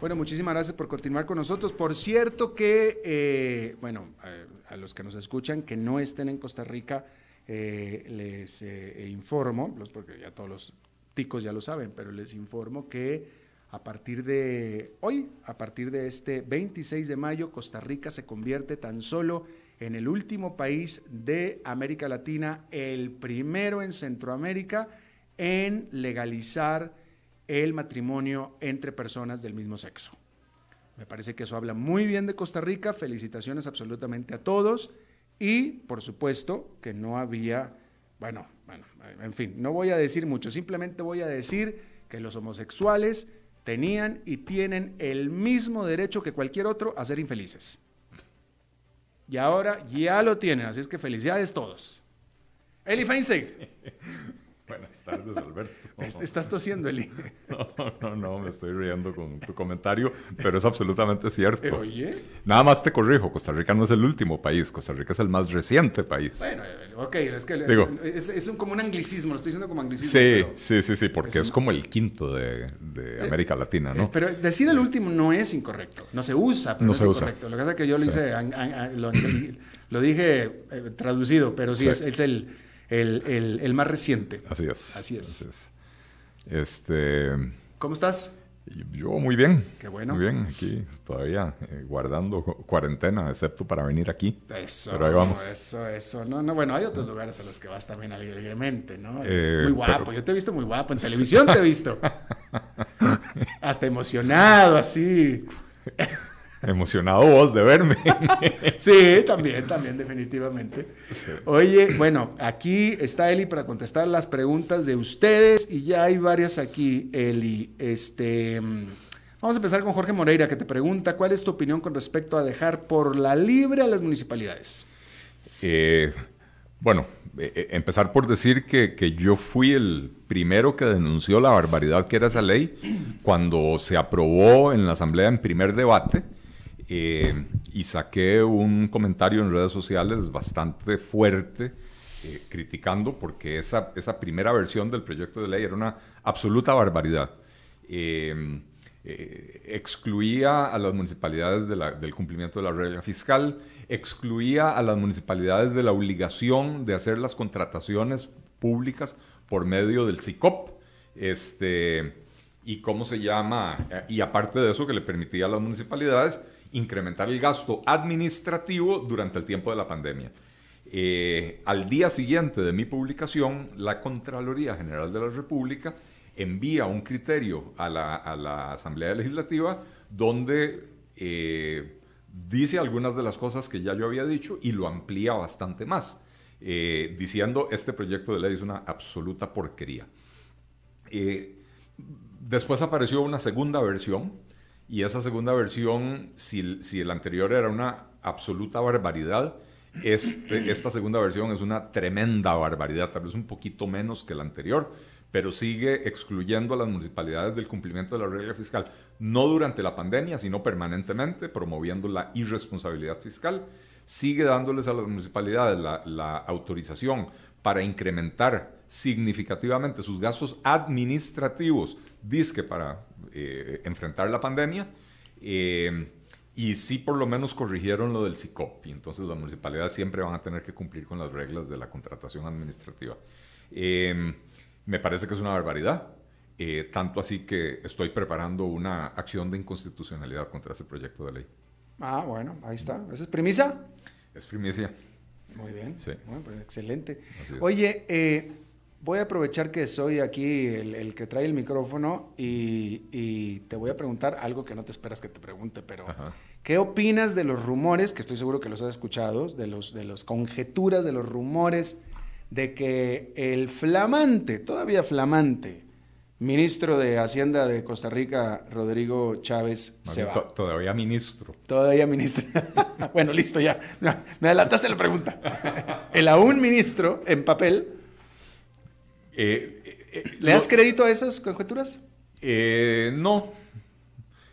Bueno, muchísimas gracias por continuar con nosotros. Por cierto que, eh, bueno, a, los que nos escuchan que no estén en Costa Rica, eh, les eh, informo, porque ya todos los ticos ya lo saben, pero les informo que a partir de hoy, a partir de este 26 de mayo, Costa Rica se convierte tan solo en el último país de América Latina, el primero en Centroamérica, en legalizar el matrimonio entre personas del mismo sexo. Me parece que eso habla muy bien de Costa Rica. Felicitaciones absolutamente a todos. Y, por supuesto, que no había, bueno, bueno, en fin, no voy a decir mucho, simplemente voy a decir que los homosexuales tenían y tienen el mismo derecho que cualquier otro a ser infelices. Y ahora ya lo tienen, así es que felicidades todos. Eli Feinstein. Buenas tardes, Alberto. Estás tosiendo, Eli. No, no, no, me estoy riendo con tu comentario, pero es absolutamente cierto. Oye. Nada más te corrijo, Costa Rica no es el último país, Costa Rica es el más reciente país. Bueno, ok, es que Digo, es, un, como un anglicismo, lo estoy diciendo como anglicismo. Sí, sí, sí, sí, porque es, como el quinto de, de América Latina, ¿no? pero decir el último no es incorrecto, no se usa, pero no es se incorrecto. Usa. Lo que pasa es que yo lo hice, lo, lo, dije eh, traducido, pero sí, Es, es el el, el, el, más reciente. Así es. Así es. Este. ¿Cómo estás? Yo muy bien. Qué bueno. Muy bien, aquí todavía eh, guardando cuarentena, excepto para venir aquí. Eso. Pero ahí vamos. Eso, eso. No, no, bueno, hay otros lugares a los que vas también alegremente, ¿no? Eh, muy guapo. Pero... Yo te he visto muy guapo. En televisión te he visto. Hasta emocionado, así. Emocionado vos de verme. sí, también, también, definitivamente. Sí. Oye, bueno, aquí está Eli para contestar las preguntas de ustedes y ya hay varias aquí, Eli. Este, vamos a empezar con Jorge Moreira, que te pregunta, ¿cuál es tu opinión con respecto a dejar por la libre a las municipalidades? Eh, bueno, eh, empezar por decir que, que, yo fui el primero que denunció la barbaridad que era esa ley cuando se aprobó en la Asamblea en primer debate. Eh, y saqué un comentario en redes sociales bastante fuerte eh, criticando porque esa, esa primera versión del proyecto de ley era una absoluta barbaridad. Eh, excluía a las municipalidades del cumplimiento de la regla fiscal, excluía a las municipalidades de la obligación de hacer las contrataciones públicas por medio del CICOP. Este, y cómo se llama, y aparte de eso que le permitía a las municipalidades incrementar el gasto administrativo durante el tiempo de la pandemia. Eh, al día siguiente de mi publicación, la Contraloría General de la República envía un criterio a la, Asamblea Legislativa donde eh, dice algunas de las cosas que ya yo había dicho y lo amplía bastante más, eh, diciendo este proyecto de ley es una absoluta porquería. después apareció una segunda versión y esa segunda versión, si, si el anterior era una absoluta barbaridad, este, esta segunda versión es una tremenda barbaridad, tal vez un poquito menos que la anterior, pero sigue excluyendo a las municipalidades del cumplimiento de la regla fiscal, no durante la pandemia, sino permanentemente, promoviendo la irresponsabilidad fiscal, sigue dándoles a las municipalidades la, la autorización para incrementar significativamente sus gastos administrativos, disque para eh, enfrentar la pandemia. Eh, y sí por lo menos corrigieron lo del CICOP. Y entonces las municipalidades siempre van a tener que cumplir con las reglas de la contratación administrativa. Eh, me parece que es una barbaridad. tanto así que estoy preparando una acción de inconstitucionalidad contra ese proyecto de ley. Ah, bueno, ahí está. ¿Esa es primicia? Es primicia. Muy bien. Sí. Bueno, pues excelente. Oye, eh, voy a aprovechar que soy aquí el, el que trae el micrófono y, y, te voy a preguntar algo que no te esperas que te pregunte, pero Ajá. ¿qué opinas de los rumores, que estoy seguro que los has escuchado, de los de los conjeturas, de los rumores de que el flamante, todavía flamante, ministro de Hacienda de Costa Rica, Rodrigo Chávez, se va. Todavía ministro. Todavía ministro. bueno, listo, ya. Me adelantaste la pregunta. El aún ministro en papel. Eh, eh, ¿Le das crédito a esas conjeturas? Eh, no.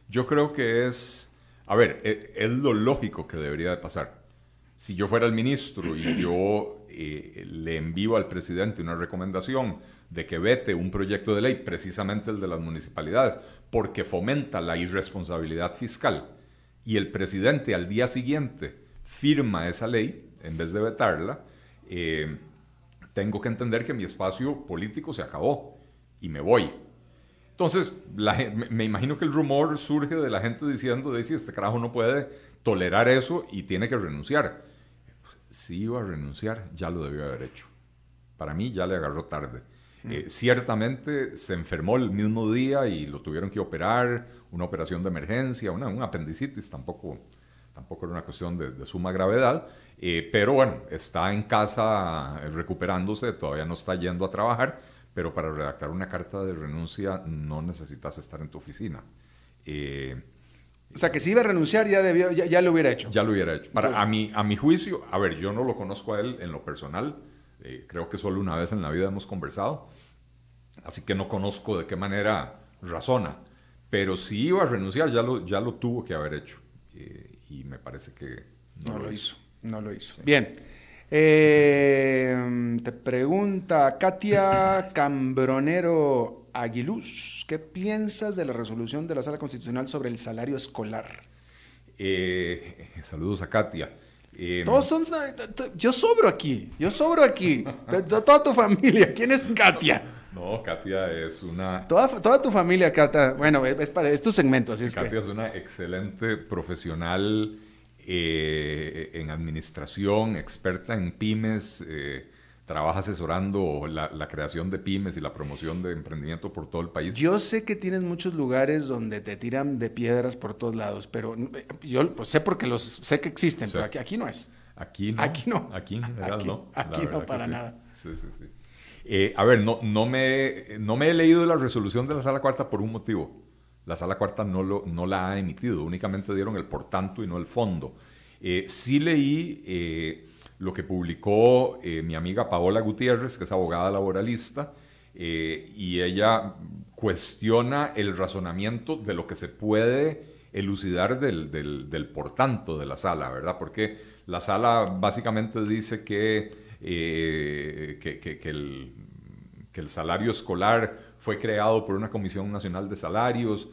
Yo creo que es. A ver, es, es, lo lógico que debería de pasar. Si yo fuera el ministro y yo eh, le envío al presidente una recomendación de que vete un proyecto de ley, precisamente el de las municipalidades, porque fomenta la irresponsabilidad fiscal y el presidente al día siguiente firma esa ley en vez de vetarla, eh, tengo que entender que mi espacio político se acabó y me voy. Entonces, me, imagino que el rumor surge de la gente diciendo, de si este carajo no puede tolerar eso y tiene que renunciar. Si iba a renunciar, ya lo debió haber hecho. Para mí ya le agarró tarde. Mm. Eh, ciertamente se enfermó el mismo día y lo tuvieron que operar, una operación de emergencia, una, un apendicitis, tampoco, tampoco era una cuestión de, suma gravedad, eh, pero bueno, está en casa recuperándose, todavía no está yendo a trabajar pero para redactar una carta de renuncia no necesitas estar en tu oficina. Eh, o sea, que si iba a renunciar ya, debió, ya, lo hubiera hecho. Ya lo hubiera hecho. Para, a, mi, a mi juicio, a ver, yo no lo conozco a él en lo personal, eh, creo que solo una vez en la vida hemos conversado, así que no conozco de qué manera razona, pero si iba a renunciar ya lo, ya lo tuvo que haber hecho eh, y me parece que no, lo, hizo. No lo hizo. Bien. Eh, te pregunta Katia Cambronero Aguiluz, ¿qué piensas de la resolución de la Sala Constitucional sobre el salario escolar? Eh, saludos a Katia. Eh, Todos son, yo sobro aquí, yo sobro aquí. toda tu familia, ¿quién es Katia? No, Katia es una... Toda, toda tu familia, Katia. Bueno, es, para, es tu segmento, así es Katia es una excelente profesional eh, en administración, experta en pymes, eh, trabaja asesorando la, creación de pymes y la promoción de emprendimiento por todo el país. Yo sé que tienes muchos lugares donde te tiran de piedras por todos lados, pero eh, yo pues, sé porque los sé que existen, pero aquí, aquí, no es. Aquí no. Aquí no. Aquí en general aquí, no. Aquí no para nada. Sí, sí, sí. A ver, no, no, me, no me he leído la resolución de la sala cuarta por un motivo. La sala cuarta no, lo, no la ha emitido, únicamente dieron el por tanto y no el fondo. Eh, sí leí eh, lo que publicó eh, mi amiga Paola Gutiérrez, que es abogada laboralista, y ella cuestiona el razonamiento de lo que se puede elucidar del, del, por tanto de la sala, ¿verdad? Porque la sala básicamente dice que, que, el, que el salario escolar fue creado por una Comisión Nacional de Salarios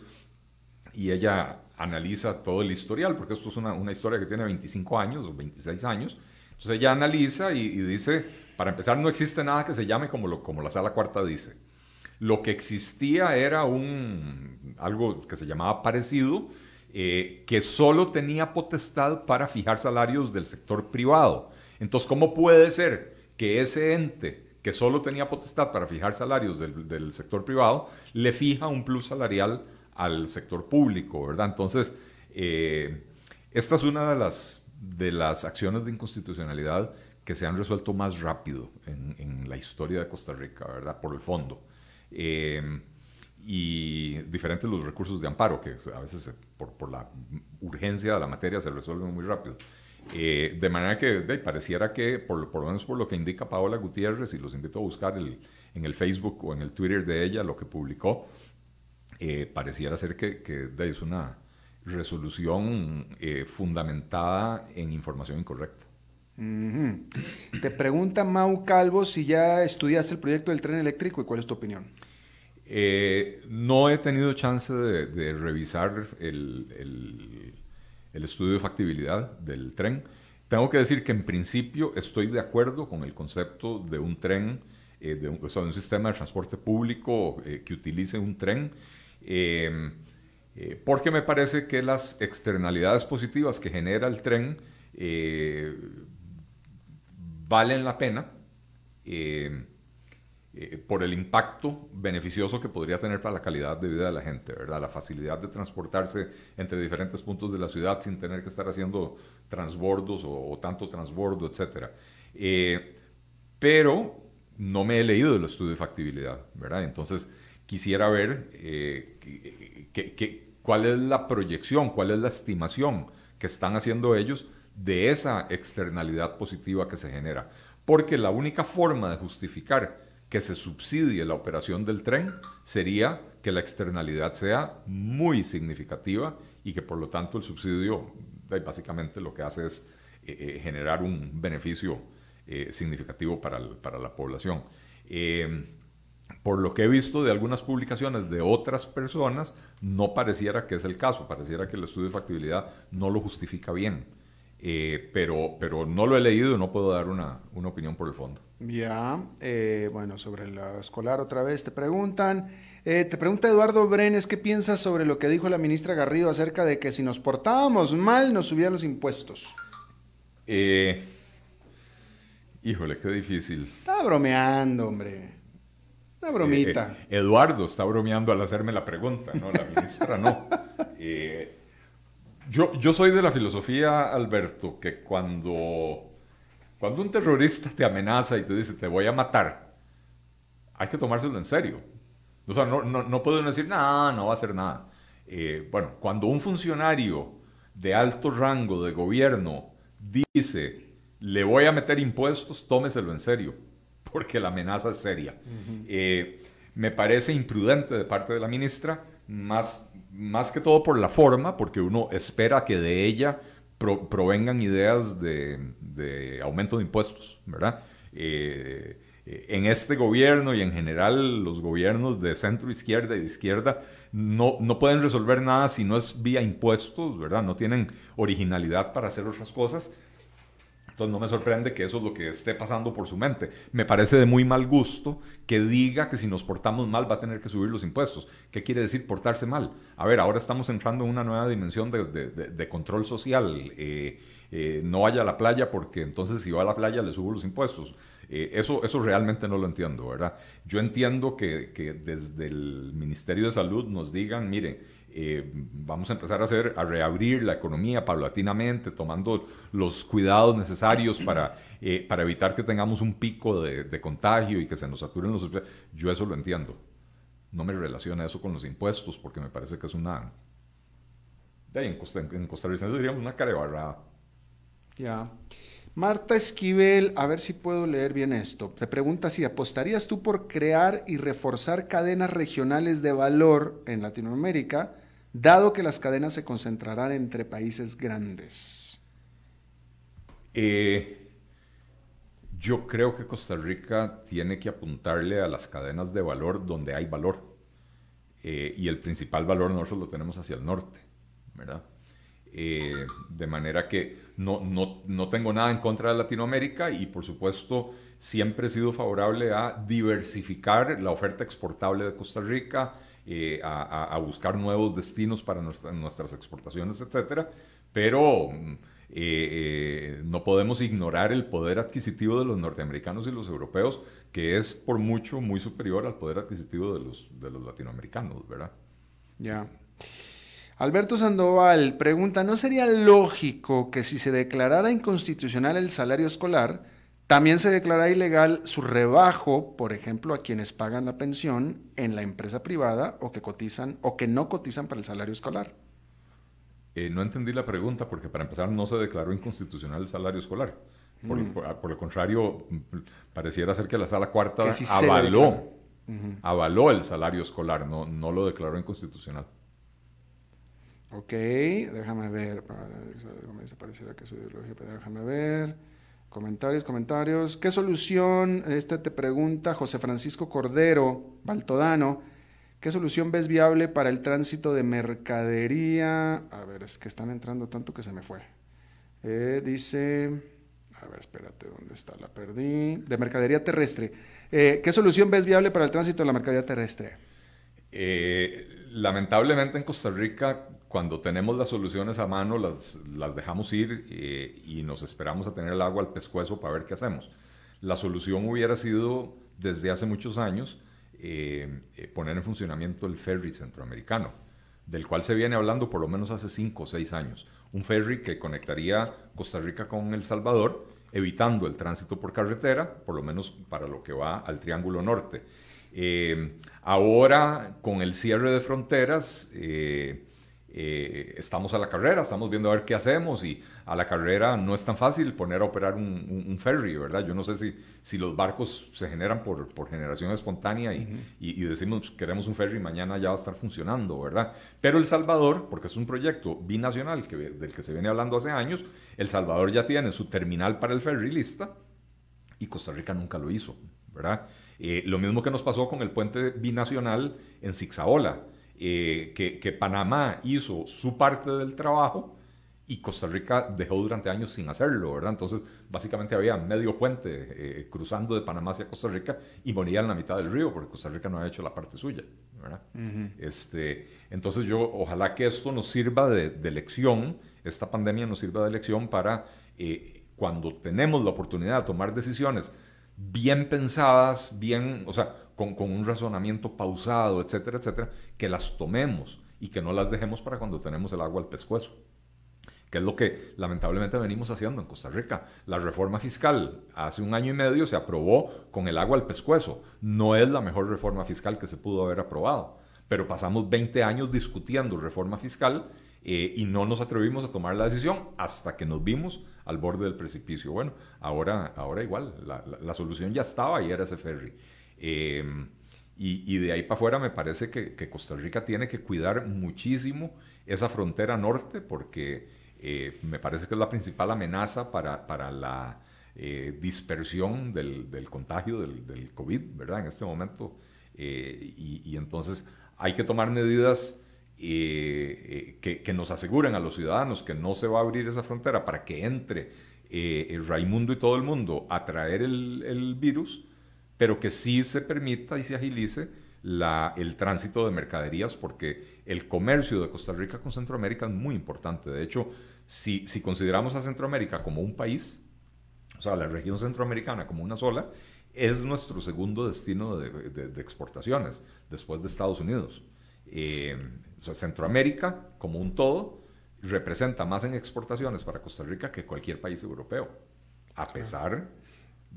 y ella analiza todo el historial, porque esto es una, una, historia que tiene 25 años o 26 años. Entonces ella analiza y, dice, para empezar, no existe nada que se llame como, lo, como la sala cuarta dice. Lo que existía era un, algo que se llamaba parecido, eh, que solo tenía potestad para fijar salarios del sector privado. Entonces, ¿cómo puede ser que ese ente que solo tenía potestad para fijar salarios del, sector privado, le fija un plus salarial al sector público, ¿verdad? Entonces, eh, esta es una de las, de las acciones de inconstitucionalidad que se han resuelto más rápido en, la historia de Costa Rica, ¿verdad? Por el fondo. Eh, y diferentes los recursos de amparo, que a veces por, la urgencia de la materia se resuelven muy rápido. Eh, de manera que pareciera que, por, por, lo menos por lo que indica Paola Gutiérrez, y los invito a buscar en el Facebook o en el Twitter de ella lo que publicó, eh, pareciera ser que, es una resolución eh, fundamentada en información incorrecta. Te pregunta Mau Calvo si ya estudiaste el proyecto del tren eléctrico y cuál es tu opinión. Eh, no he tenido chance de, revisar el, estudio de factibilidad del tren. Tengo que decir que en principio estoy de acuerdo con el concepto de un tren, de, un, un, sistema de transporte público que utilice un tren Em, eh, porque me parece que las externalidades positivas que genera el tren eh, valen la pena em, eh, por el impacto beneficioso que podría tener para la calidad de vida de la gente, ¿verdad? La facilidad de transportarse entre diferentes puntos de la ciudad sin tener que estar haciendo transbordos o, tanto transbordo, etc. pero no me he leído el estudio de factibilidad, ¿verdad? Entonces, quisiera ver eh, cuál es la proyección, cuál es la estimación que están haciendo ellos de esa externalidad positiva que se genera. Porque la única forma de justificar que se subsidie la operación del tren sería que la externalidad sea muy significativa y que por lo tanto el subsidio básicamente lo que hace es eh, eh, generar un beneficio significativo para, para, la población. por lo que he visto de algunas publicaciones de otras personas, no pareciera que es el caso, pareciera que el estudio de factibilidad no lo justifica bien. Eh, pero, pero no lo he leído y no puedo dar una, una opinión por el fondo. Ya, eh, bueno, sobre la escolar otra vez te preguntan. Eh, te pregunta Eduardo Brenes, ¿qué piensas sobre lo que dijo la ministra Garrido acerca de que si nos portábamos mal nos subían los impuestos? híjole, qué difícil. Está bromeando, hombre. Una bromita. Eduardo está bromeando al hacerme la pregunta, ¿no? La ministra no. Yo, soy de la filosofía, Alberto, que cuando, cuando un terrorista te amenaza y te dice te voy a matar, hay que tomárselo en serio. O sea, no, no, pueden decir, no, no va a hacer nada. Eh, bueno, cuando un funcionario de alto rango de gobierno dice, le voy a meter impuestos, tómeselo en serio, porque la amenaza es seria. Eh, me parece imprudente de parte de la ministra más, más que todo por la forma, porque uno espera que de ella provengan ideas de, aumento de impuestos, ¿verdad? Eh, en este gobierno y en general los gobiernos de centro izquierda y de izquierda no, no pueden resolver nada si no es vía impuestos, ¿verdad? No tienen originalidad para hacer otras cosas. Entonces no me sorprende que eso es lo que esté pasando por su mente. Me parece de muy mal gusto que diga que si nos portamos mal va a tener que subir los impuestos. ¿Qué quiere decir portarse mal? A ver, ahora estamos entrando en una nueva dimensión de, control social. Eh, eh, no vaya a la playa porque entonces si va a la playa le subo los impuestos. Eh, eso, eso realmente no lo entiendo, ¿verdad? Yo entiendo que, que desde el Ministerio de Salud nos digan, mire, eh, vamos a empezar a hacer, a reabrir la economía paulatinamente, tomando los cuidados necesarios para, eh, para evitar que tengamos un pico de, contagio y que se nos saturen los Yo eso lo entiendo. No me relaciona eso con los impuestos porque me parece que es una... en, Costa, en Rica diríamos una carebarrada. Ya. Marta Esquivel, a ver si puedo leer bien esto. Te pregunta si apostarías tú por crear y reforzar cadenas regionales de valor en Latinoamérica dado que las cadenas se concentrarán entre países grandes? Eh, yo creo que Costa Rica tiene que apuntarle a las cadenas de valor donde hay valor. Eh, y el principal valor nosotros lo tenemos hacia el norte. Eh, de manera que no, no, no, tengo nada en contra de Latinoamérica y por supuesto siempre he sido favorable a diversificar la oferta exportable de Costa Rica, eh, a, buscar nuevos destinos para nuestras exportaciones, etcétera, pero mm, eh, eh, no podemos ignorar el poder adquisitivo de los norteamericanos y los europeos, que es por mucho muy superior al poder adquisitivo de los, de los latinoamericanos, ¿verdad? Ya. Alberto Sandoval pregunta, ¿no sería lógico que si se declarara inconstitucional el salario escolar, también se declara ilegal su rebajo, por ejemplo, a quienes pagan la pensión en la empresa privada o que cotizan o que no cotizan para el salario escolar. Eh, no entendí la pregunta porque para empezar no se declaró inconstitucional el salario escolar. Por, mm. el contrario, pareciera ser que la sala cuarta avaló, avaló el salario escolar, no, no lo declaró inconstitucional. Ok, déjame ver, pareciera que su ideología, déjame ver. Comentarios, comentarios. ¿Qué solución, este te pregunta José Francisco Cordero, Baltodano, qué solución ves viable para el tránsito de mercadería? A ver, es que están entrando tanto que se me fue. Eh, dice, a ver, espérate, ¿dónde está? La perdí. De mercadería terrestre. Eh, ¿Qué solución ves viable para el tránsito de la mercadería terrestre? Eh, lamentablemente en Costa Rica cuando tenemos las soluciones a mano, las, las dejamos ir eh, y nos esperamos a tener el agua al pescuezo para ver qué hacemos. La solución hubiera sido, desde hace muchos años, eh, eh, poner en funcionamiento el ferry centroamericano, del cual se viene hablando por lo menos hace cinco o seis años. Un ferry que conectaría Costa Rica con El Salvador, evitando el tránsito por carretera, por lo menos para lo que va al Triángulo Norte. ahora, con el cierre de fronteras, eh, estamos a la carrera, estamos viendo a ver qué hacemos y a la carrera no es tan fácil poner a operar un, ferry, ¿verdad? Yo no sé si, si los barcos se generan por, por generación espontánea y, y, decimos queremos un ferry mañana ya va a estar funcionando, ¿verdad? Pero El Salvador, porque es un proyecto binacional que, del que se viene hablando hace años, El Salvador ya tiene su terminal para el ferry lista y Costa Rica nunca lo hizo, ¿verdad? lo mismo que nos pasó con el puente binacional en Zixaola, que, que Panamá hizo su parte del trajo y Costa Rica dejó durante años sin hacerlo, ¿verdad? Entonces, básicamente había medio puente eh, cruzando de Panamá hacia Costa Rica y moría en la mitad del río porque Costa Rica no había hecho la parte suya, ¿verdad? este, entonces, yo ojalá que esto nos sirva de, de, lección, esta pandemia nos sirva de lección para eh, cuando tenemos la oportunidad de tomar decisiones bien pensadas, bien, o sea, con, con un razonamiento pausado, etcétera, etcétera, que las tomemos y que no las dejemos para cuando tenemos el agua al pescuezo que es lo que lamentablemente venimos haciendo en Costa Rica. La reforma fiscal hace un año y medio se aprobó con el agua al pescuezo. No es la mejor reforma fiscal que se pudo haber aprobado, pero pasamos 20 años discutiendo reforma fiscal eh, y no nos atrevimos a tomar la decisión hasta que nos vimos al borde del precipicio. Bueno, ahora, ahora igual, la, solución ya estaba y era ese ferry. Em, y, de ahí para afuera me parece que, que Costa Rica tiene que cuidar muchísimo esa frontera norte porque eh, me parece que es la principal amenaza para, para la eh, dispersión del, del contagio del, del, COVID, ¿verdad? En este momento. Eh, y, y, entonces hay que tomar medidas que, que, nos aseguren a los ciudadanos que no se va a abrir esa frontera para que entre Raimundo y todo el mundo a traer el, el virus, pero que sí se permita y se agilice la, el tránsito de mercaderías, porque el comercio de Costa Rica con Centroamérica es muy importante. De hecho, si, consideramos a Centroamérica como un país, o sea, la región centroamericana como una sola, es nuestro segundo destino de, exportaciones, después de Estados Unidos. Eh, Centroamérica, como un todo, representa más en exportaciones para Costa Rica que cualquier país europeo, a pesar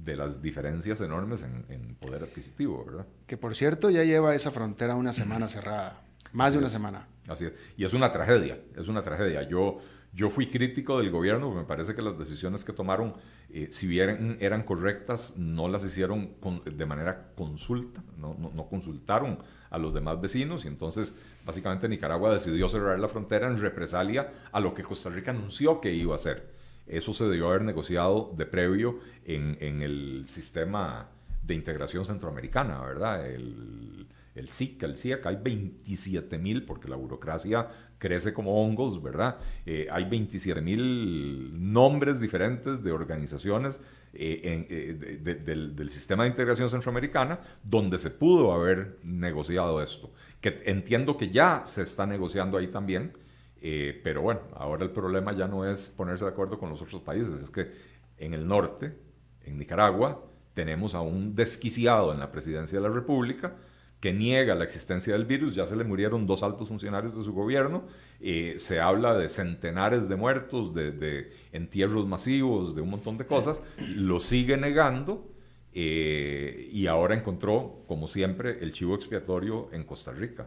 de las diferencias enormes en, en, poder adquisitivo, ¿verdad? Que por cierto ya lleva esa frontera una semana cerrada, más de una semana. Así es, y es una tragedia, es una tragedia. Yo yo fui crítico del gobierno, me parece que las decisiones que tomaron, eh, si bien eran correctas, no las hicieron de manera consulta, no, no, consultaron a los demás vecinos y entonces básicamente Nicaragua decidió cerrar la frontera en represalia a lo que Costa Rica anunció que iba a hacer. Eso se debió haber negociado de previo en, el sistema de integración centroamericana, ¿verdad? El, el SIC, el CIAC, hay 27 mil, porque la burocracia crece como hongos, ¿verdad? Eh, hay 27 mil nombres diferentes de organizaciones eh, eh, del, sistema de integración centroamericana donde se pudo haber negociado esto. Que entiendo que ya se está negociando ahí también, pero bueno, ahora el problema ya no es ponerse de acuerdo con los otros países, es que en el norte, en Nicaragua, tenemos a un desquiciado en la presidencia de la República, que niega la existencia del virus, ya se le murieron dos altos funcionarios de su gobierno, eh, se habla de centenares de muertos, de, entierros masivos, de un montón de cosas, lo sigue negando eh, y ahora encontró, como siempre, el chivo expiatorio en Costa Rica.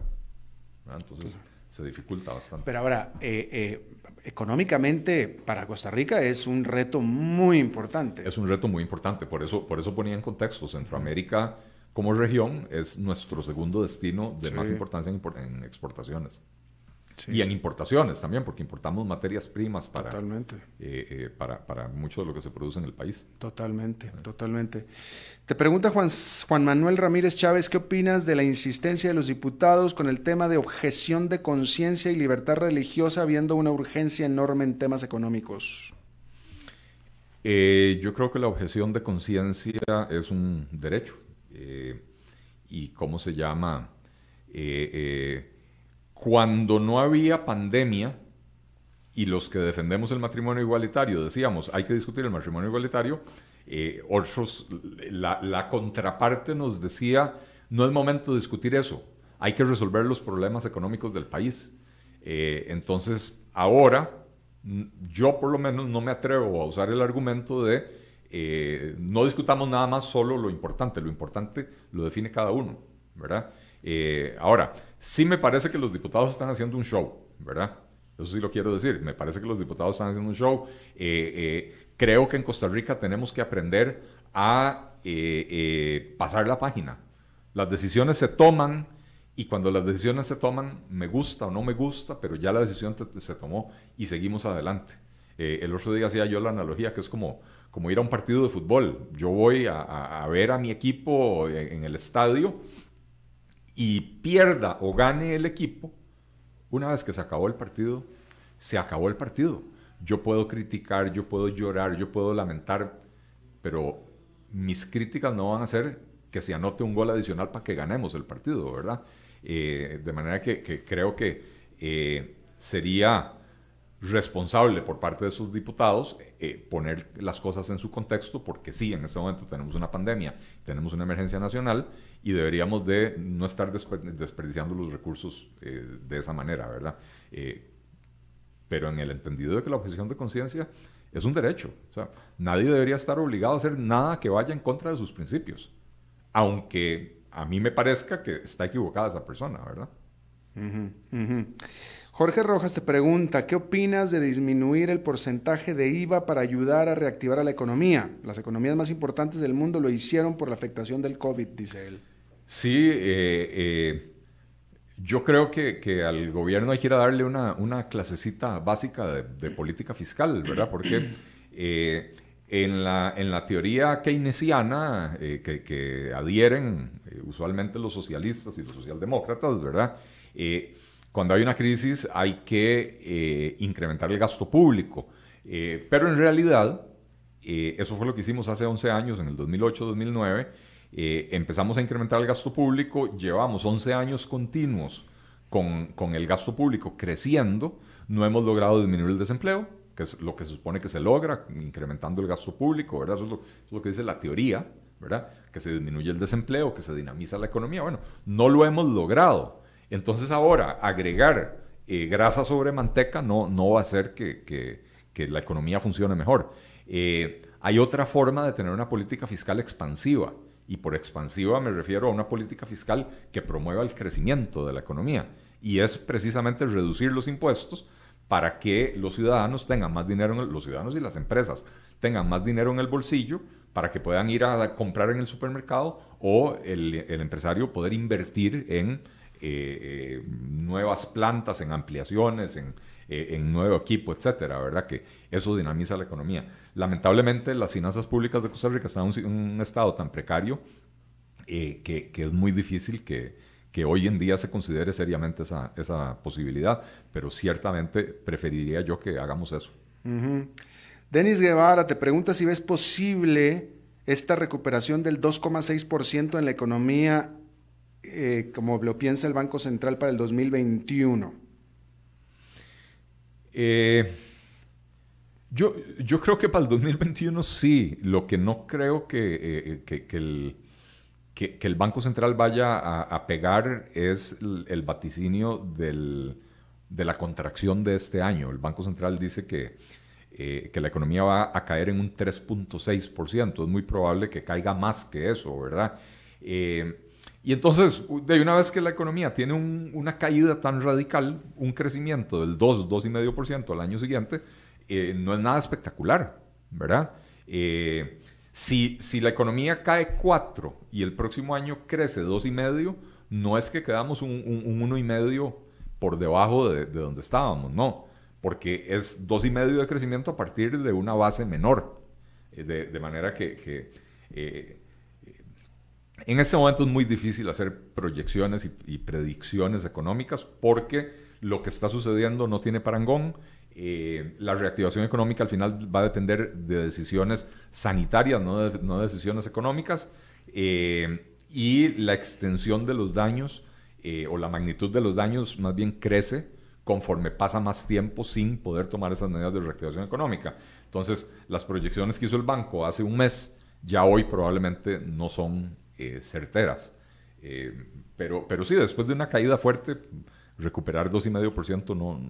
Entonces se dificulta bastante. Pero ahora, eh, económicamente para Costa Rica es un reto muy importante. Es un reto muy importante, por eso, por eso ponía en contexto, Centroamérica como región es nuestro segundo destino de más importancia en, exportaciones. Y en importaciones también, porque importamos materias primas para, totalmente. Eh, eh, para, para, mucho de lo que se produce en el país. Totalmente, totalmente. Te pregunta Juan, Juan Manuel Ramírez Chávez, ¿qué opinas de la insistencia de los diputados con el tema de objeción de conciencia y libertad religiosa, habiendo una urgencia enorme en temas económicos? Eh, yo creo que la objeción de conciencia es un derecho y cómo se llama, eh, cuando no había pandemia y los que defendemos el matrimonio igualitario decíamos, hay que discutir el matrimonio igualitario, otros, la, la contraparte nos decía, no es momento de discutir eso, hay que resolver los problemas económicos del país. entonces, ahora, yo por lo menos no me atrevo a usar el argumento de eh, no discutamos nada más solo lo importante, lo importante lo define cada uno, ¿verdad? Eh, ahora, sí me parece que los diputados están haciendo un show, ¿verdad? Eso sí lo quiero decir, me parece que los diputados están haciendo un show. Eh, creo que en Costa Rica tenemos que aprender a pasar la página. Las decisiones se toman y cuando las decisiones se toman, me gusta o no me gusta, pero ya la decisión se tomó y seguimos adelante. el otro día hacía yo la analogía que es como como ir a un partido de fútbol. Yo voy a, ver a mi equipo en, el estadio y pierda o gane el equipo, una vez que se acabó el partido, se acabó el partido. Yo puedo criticar, yo puedo llorar, yo puedo lamentar, pero mis críticas no van a ser que se anote un gol adicional para que ganemos el partido, ¿verdad? Eh, de manera que, creo que eh, sería responsable por parte de sus diputados eh, poner las cosas en su contexto, porque sí, en este momento tenemos una pandemia, tenemos una emergencia nacional y deberíamos de no estar desperdiciando los recursos de esa manera, ¿verdad? pero en el entendido de que la objeción de conciencia es un derecho. O sea, nadie debería estar obligado a hacer nada que vaya en contra de sus principios aunque a mí me parezca que está equivocada esa persona, ¿verdad? Jorge Rojas te pregunta, ¿qué opinas de disminuir el porcentaje de IVA para ayudar a reactivar a la economía? Las economías más importantes del mundo lo hicieron por la afectación del COVID, dice él. Sí, eh, eh, yo creo que, al gobierno hay que ir a darle una, clasecita básica de, política fiscal, ¿verdad? Porque eh, en la, en la teoría keynesiana que, adhieren usualmente los socialistas y los socialdemócratas, ¿verdad? Eh, cuando hay una crisis hay que incrementar el gasto público. pero en realidad, eso fue lo que hicimos hace 11 años, en el 2008-2009. empezamos a incrementar el gasto público, llevamos 11 años continuos con, con el gasto público creciendo, no hemos logrado disminuir el desempleo, que es lo que se supone que se logra incrementando el gasto público, ¿verdad? Eso es lo, que dice la teoría, ¿verdad? Que se disminuye el desempleo, que se dinamiza la economía. Bueno, no lo hemos logrado. Entonces ahora agregar eh, grasa sobre manteca no, no va a hacer que, que, la economía funcione mejor. Eh, hay otra forma de tener una política fiscal expansiva. Y por expansiva me refiero a una política fiscal que promueva el crecimiento de la economía. Y es precisamente reducir los impuestos para que los ciudadanos tengan más dinero, los ciudadanos y las empresas tengan más dinero en el bolsillo para que puedan ir a comprar en el supermercado o el, empresario poder invertir en eh, eh, nuevas plantas, en ampliaciones, en, eh, nuevo equipo, etcétera, ¿verdad? Que eso dinamiza la economía. Lamentablemente, las finanzas públicas de Costa Rica están en un, estado tan precario que, es muy difícil que, que hoy en día se considere seriamente esa, esa posibilidad, pero ciertamente preferiría yo que hagamos eso. Denis Guevara te pregunta si ves posible esta recuperación del 2,6% en la economía eh, como lo piensa el Banco Central para el 2021. Eh, yo, yo creo que para el 2021 sí, lo que no creo que, eh, que el que, el Banco Central vaya a, pegar es el, vaticinio de la contracción de este año. El Banco Central dice que, eh, que la economía va a caer en un 3.6%. Es muy probable que caiga más que eso, ¿verdad? Eh, y entonces, de una vez que la economía tiene una caída tan radical, un crecimiento del 2, 2,5% al año siguiente, eh, no es nada espectacular, ¿verdad? Si, si la economía cae 4 y el próximo año crece 2,5, no es que quedamos un, un, 1,5 por debajo de, donde estábamos, no, porque es 2,5 de crecimiento a partir de una base menor. Eh, de, manera que, eh, en este momento es muy difícil hacer proyecciones y, predicciones económicas porque lo que está sucediendo no tiene parangón eh, la reactivación económica al final va a depender de decisiones sanitarias, no de, decisiones económicas, eh, y la extensión de los daños eh, o la magnitud de los daños más bien crece conforme pasa más tiempo sin poder tomar esas medidas de reactivación económica. Entonces, las proyecciones que hizo el banco hace un mes, ya hoy probablemente no son certeras. pero, pero sí, después de una caída fuerte, recuperar 2,5% no,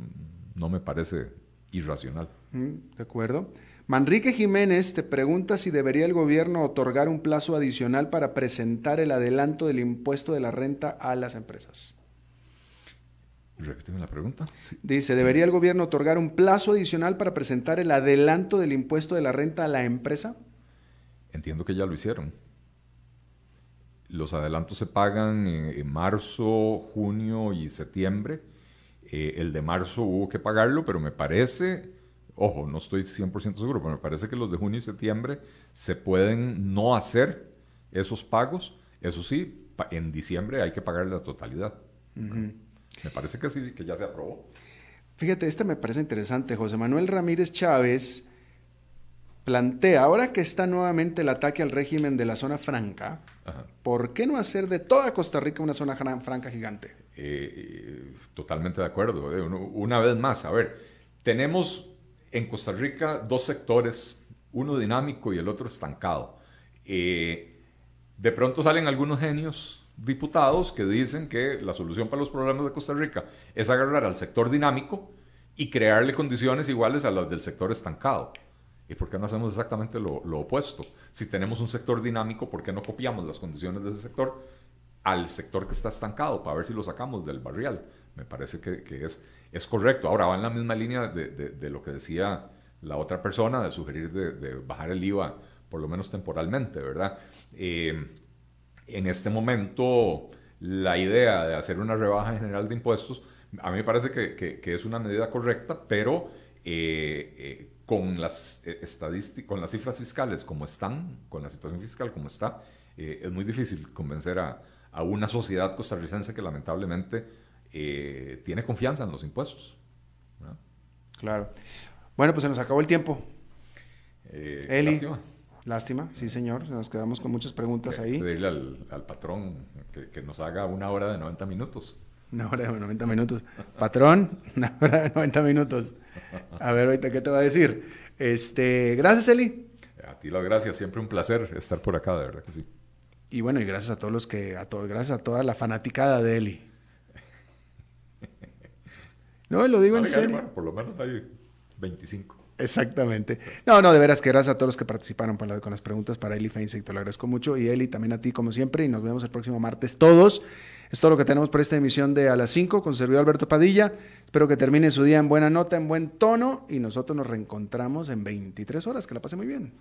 no me parece irracional. Mm, de acuerdo. Manrique Jiménez te pregunta si debería el gobierno otorgar un plazo adicional para presentar el adelanto del impuesto de la renta a las empresas. Repíteme la pregunta. Dice, ¿debería el gobierno otorgar un plazo adicional para presentar el adelanto del impuesto de la renta a la empresa? Entiendo que ya lo hicieron. Los adelantos se pagan en marzo, junio y septiembre eh, el de marzo hubo que pagarlo, pero me parece, Ojo, no estoy 100% seguro, pero me parece que los de junio y septiembre se pueden no hacer esos pagos. Eso sí, en diciembre hay que pagar la totalidad. Me parece que sí, que ya se aprobó. Fíjate, este me parece interesante. José Manuel Ramírez Chávez plantea, ahora que está nuevamente el ataque al régimen de la zona franca, ¿por qué no hacer de toda Costa Rica una zona franca gigante? Eh, totalmente de acuerdo. Eh, una vez más, a ver, tenemos en Costa Rica dos sectores, uno dinámico y el otro estancado. Eh, de pronto salen algunos genios diputados que dicen que la solución para los problemas de Costa Rica es agarrar al sector dinámico y crearle condiciones iguales a las del sector estancado. ¿Y por qué no hacemos exactamente lo, opuesto? Si tenemos un sector dinámico, ¿por qué no copiamos las condiciones de ese sector al sector que está estancado para ver si lo sacamos del barrial? Me parece que, es, es correcto. Ahora va en la misma línea de, lo que decía la otra persona, de sugerir de, bajar el IVA, por lo menos temporalmente, ¿verdad? Eh, en este momento, la idea de hacer una rebaja general de impuestos, a mí me parece que, es una medida correcta, pero eh, eh, con, las estadísticas, con las cifras fiscales como están, con la situación fiscal como está, es muy difícil convencer a, a una sociedad costarricense que lamentablemente eh, tiene confianza en los impuestos. Claro. Bueno, pues se nos acabó el tiempo. Eh, Eli, lástima. Lástima, sí señor. Nos quedamos con muchas preguntas ahí. Pedirle al, al patrón que, nos haga una hora de 90 minutos. Una hora de 90 minutos. Patrón, una hora de 90 minutos. A ver, ahorita, ¿qué te va a decir? Este, gracias, Eli. A ti las gracias. Siempre un placer estar por acá, de verdad que sí. Y bueno, y gracias a todos los que, a todos, gracias a toda la fanaticada de Eli. No, lo digo en serio. por lo menos hay 25. Exactamente. No, no, de veras que gracias a todos los que participaron con las preguntas para Eli Feinstein, te lo agradezco mucho. Y Eli, también a ti como siempre. Y nos vemos el próximo martes todos. Es todo lo que tenemos por esta emisión de A las 5 con servidor Alberto Padilla. Espero que termine su día en buena nota, en buen tono. Y nosotros nos reencontramos en 23 horas. Que la pase muy bien.